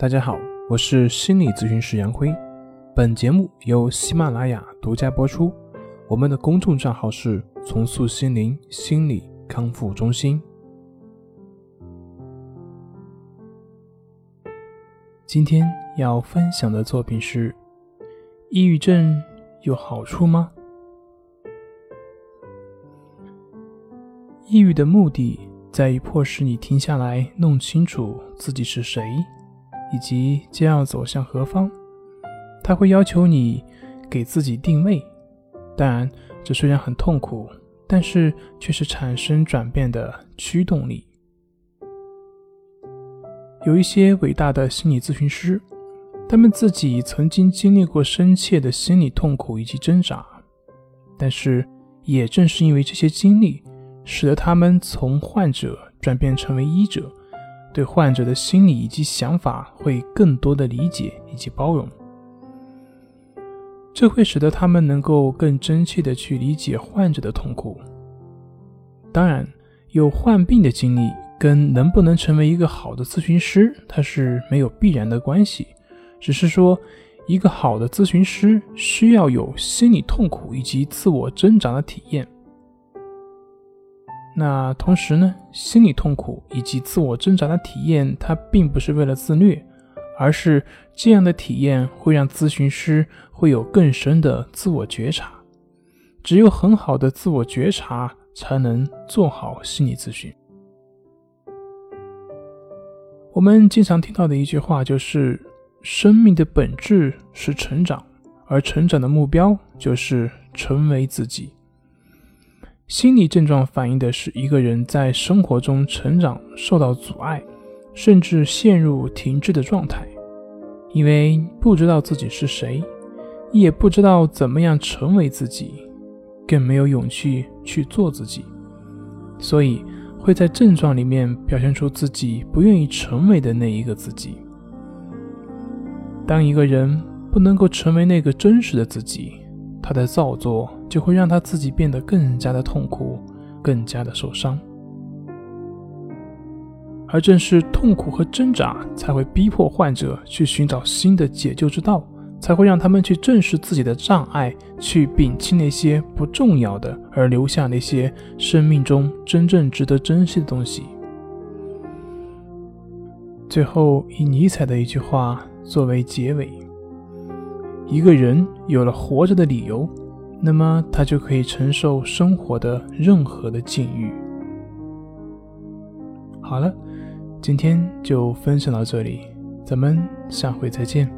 大家好，我是心理咨询师杨辉。本节目由喜马拉雅独家播出。我们的公众账号是“重塑心灵心理康复中心”。今天要分享的作品是：抑郁症有好处吗？抑郁的目的在于迫使你停下来，弄清楚自己是谁。以及将要走向何方，他会要求你给自己定位。当然，这虽然很痛苦，但是却是产生转变的驱动力。有一些伟大的心理咨询师，他们自己曾经经历过深切的心理痛苦以及挣扎，但是也正是因为这些经历，使得他们从患者转变成为医者。对患者的心理以及想法会更多的理解以及包容，这会使得他们能够更真切的去理解患者的痛苦。当然，有患病的经历跟能不能成为一个好的咨询师，它是没有必然的关系，只是说一个好的咨询师需要有心理痛苦以及自我挣扎的体验。那同时呢，心理痛苦以及自我挣扎的体验，它并不是为了自虐，而是这样的体验会让咨询师会有更深的自我觉察。只有很好的自我觉察，才能做好心理咨询。我们经常听到的一句话就是：生命的本质是成长，而成长的目标就是成为自己。心理症状反映的是一个人在生活中成长受到阻碍，甚至陷入停滞的状态，因为不知道自己是谁，也不知道怎么样成为自己，更没有勇气去做自己，所以会在症状里面表现出自己不愿意成为的那一个自己。当一个人不能够成为那个真实的自己，他的造作。就会让他自己变得更加的痛苦，更加的受伤，而正是痛苦和挣扎，才会逼迫患者去寻找新的解救之道，才会让他们去正视自己的障碍，去摒弃那些不重要的，而留下那些生命中真正值得珍惜的东西。最后，以尼采的一句话作为结尾：一个人有了活着的理由。那么他就可以承受生活的任何的境遇。好了，今天就分享到这里，咱们下回再见。